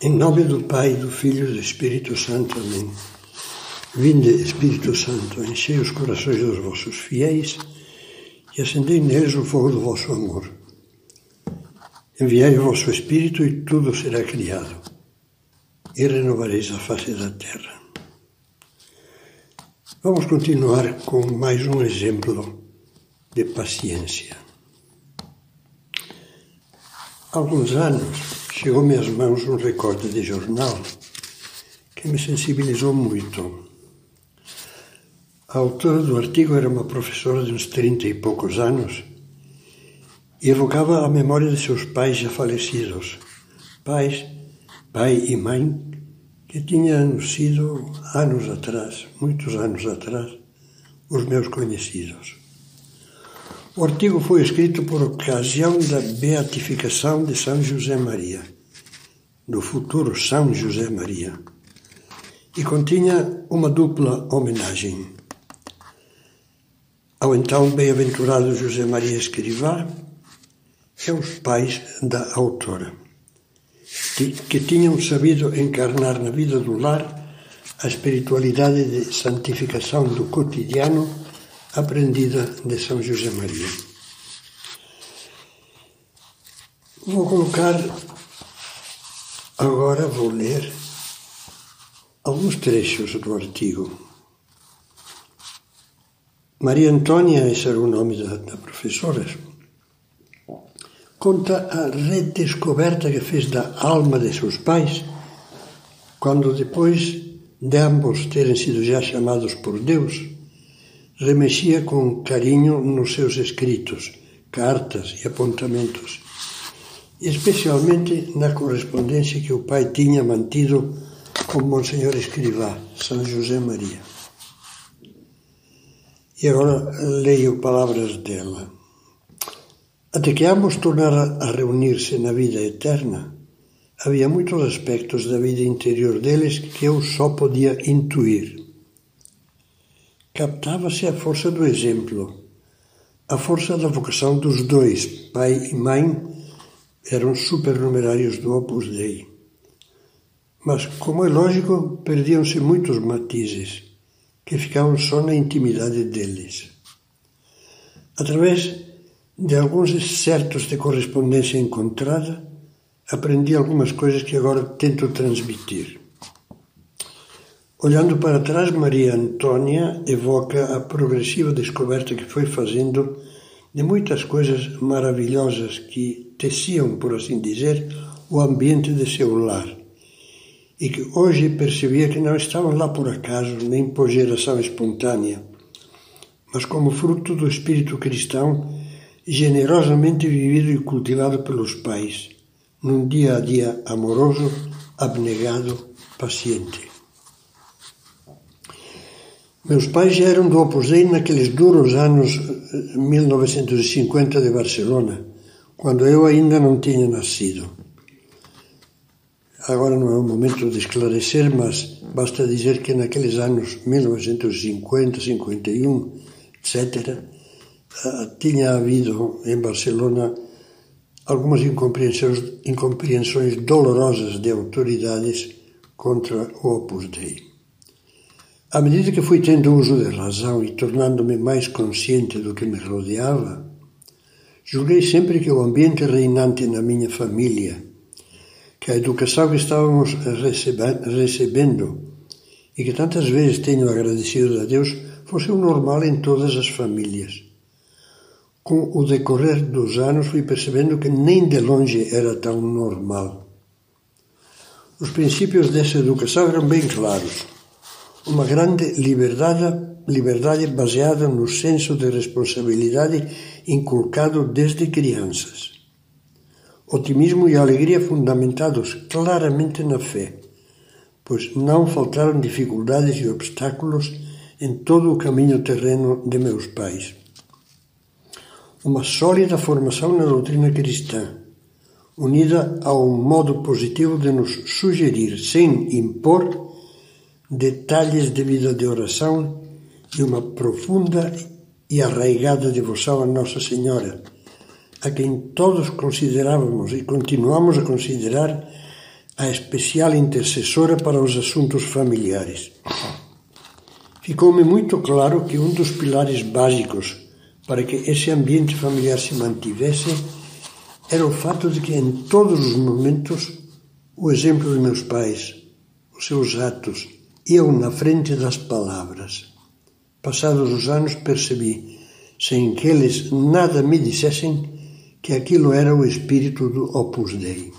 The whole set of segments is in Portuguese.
Em nome do Pai, do Filho e do Espírito Santo. Amém. Vinde, Espírito Santo, enchei os corações dos vossos fiéis e acendei neles o fogo do vosso amor. Enviai o vosso Espírito e tudo será criado, e renovareis a face da terra. Vamos continuar com mais um exemplo de paciência. Há alguns anos, chegou-me às mãos um recorte de jornal que me sensibilizou muito. A autora do artigo era uma professora de uns trinta e poucos anos e evocava a memória de seus pais já falecidos, pais, pai e mãe, que tinham sido anos atrás, muitos anos atrás, os meus conhecidos. O artigo foi escrito por ocasião da beatificação de São José Maria, do futuro São José Maria, e continha uma dupla homenagem ao então bem-aventurado José Maria Escrivá e aos pais da autora, que tinham sabido encarnar na vida do lar a espiritualidade de santificação do cotidiano aprendida de São José Maria. Vou colocar, agora vou ler alguns trechos do artigo. Maria Antônia, esse era o nome da, da professora, conta a redescoberta que fez da alma de seus pais quando depois de ambos terem sido já chamados por Deus, remexia com carinho nos seus escritos, cartas e apontamentos, especialmente na correspondência que o pai tinha mantido com Monsenhor Escrivá, São José Maria. E agora leio palavras dela. Até que ambos tornaram a reunir-se na vida eterna, havia muitos aspectos da vida interior deles que eu só podia intuir captava-se a força do exemplo, a força da vocação dos dois, pai e mãe, eram supernumerários do Opus Dei. Mas, como é lógico, perdiam-se muitos matizes, que ficavam só na intimidade deles. Através de alguns excertos de correspondência encontrada, aprendi algumas coisas que agora tento transmitir. Olhando para trás, Maria Antônia evoca a progressiva descoberta que foi fazendo de muitas coisas maravilhosas que teciam, por assim dizer, o ambiente de seu lar e que hoje percebia que não estavam lá por acaso nem por geração espontânea, mas como fruto do espírito cristão generosamente vivido e cultivado pelos pais, num dia a dia amoroso, abnegado, paciente. Meus pais já eram do Opus Dei naqueles duros anos 1950 eh, de Barcelona, quando eu ainda não tinha nascido. Agora não é o momento de esclarecer, mas basta dizer que naqueles anos 1950, 51, etc., tinha havido em Barcelona algumas incompreensões, incompreensões dolorosas de autoridades contra o Opus Dei. À medida que fui tendo uso de razão e tornando-me mais consciente do que me rodeava, julguei sempre que o ambiente reinante na minha família, que a educação que estávamos recebendo e que tantas vezes tenho agradecido a Deus, fosse o normal em todas as famílias. Com o decorrer dos anos fui percebendo que nem de longe era tão normal. Os princípios dessa educação eram bem claros uma grande liberdade, liberdade baseada no senso de responsabilidade inculcado desde crianças. Otimismo e alegria fundamentados claramente na fé, pois não faltaram dificuldades e obstáculos em todo o caminho terreno de meus pais. Uma sólida formação na doutrina cristã, unida a um modo positivo de nos sugerir, sem impor, detalhes de vida de oração e uma profunda e arraigada devoção a Nossa Senhora, a quem todos considerávamos e continuamos a considerar a especial intercessora para os assuntos familiares. Ficou-me muito claro que um dos pilares básicos para que esse ambiente familiar se mantivesse era o fato de que em todos os momentos o exemplo de meus pais, os seus atos, iam na frente das palavras. Passados os anos percebi, sem que eles nada me dissessem, que aquilo era o espírito do Opus Dei.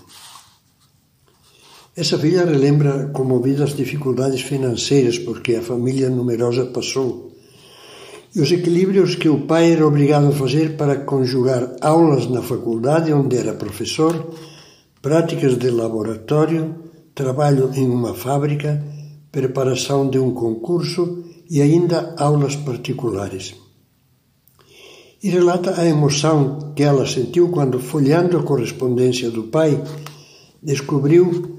Essa filha relembra comovida as dificuldades financeiras porque a família numerosa passou e os equilíbrios que o pai era obrigado a fazer para conjugar aulas na faculdade onde era professor, práticas de laboratório, trabalho em uma fábrica, preparação de um concurso e ainda aulas particulares. E relata a emoção que ela sentiu quando, folheando a correspondência do pai, descobriu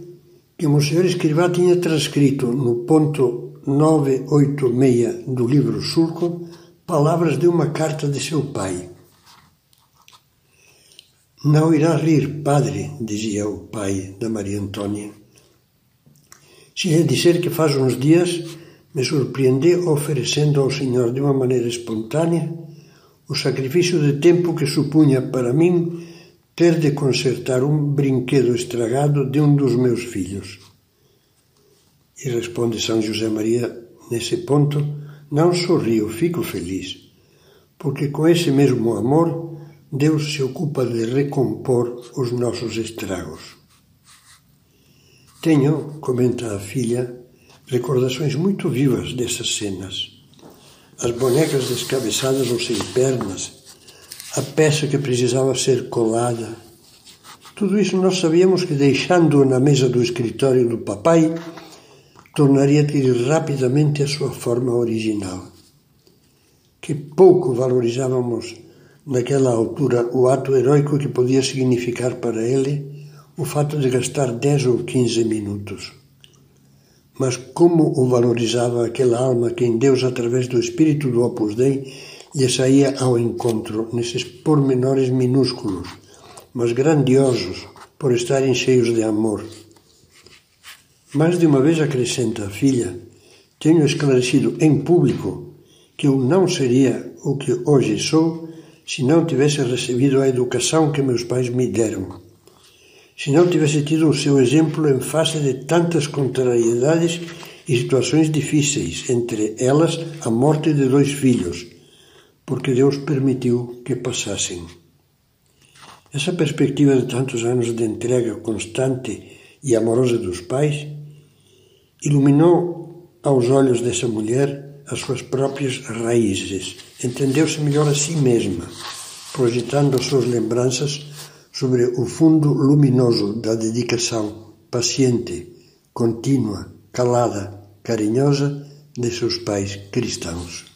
que o senhor Escrivá tinha transcrito no ponto 986 do livro Sulco palavras de uma carta de seu pai. Não irá rir, padre, dizia o pai da Maria Antônia. Lhe disser que faz uns dias me surpreendi oferecendo ao Senhor de uma maneira espontânea o sacrifício de tempo que supunha para mim ter de consertar um brinquedo estragado de um dos meus filhos. E responde São José Maria, nesse ponto, não sorrio, fico feliz, porque com esse mesmo amor Deus se ocupa de recompor os nossos estragos. Tenho, comenta a filha, recordações muito vivas dessas cenas. As bonecas descabeçadas ou sem pernas, a peça que precisava ser colada. Tudo isso nós sabíamos que, deixando-o na mesa do escritório do papai, tornaria a adquirir rapidamente a sua forma original. Que pouco valorizávamos naquela altura o ato heróico que podia significar para ele o fato de gastar 10 ou 15 minutos. Mas como o valorizava aquela alma que em Deus, através do espírito do Opus Dei, lhe saía ao encontro nesses pormenores minúsculos, mas grandiosos por estarem cheios de amor. Mais de uma vez acrescenta a filha: Tenho esclarecido em público que eu não seria o que hoje sou se não tivesse recebido a educação que meus pais me deram. Se não tivesse tido o seu exemplo em face de tantas contrariedades e situações difíceis, entre elas a morte de dois filhos, porque Deus permitiu que passassem. Essa perspectiva de tantos anos de entrega constante e amorosa dos pais iluminou aos olhos dessa mulher as suas próprias raízes. Entendeu-se melhor a si mesma, projetando as suas lembranças sobre o fundo luminoso da dedicação paciente, contínua, calada, carinhosa de seus pais cristãos.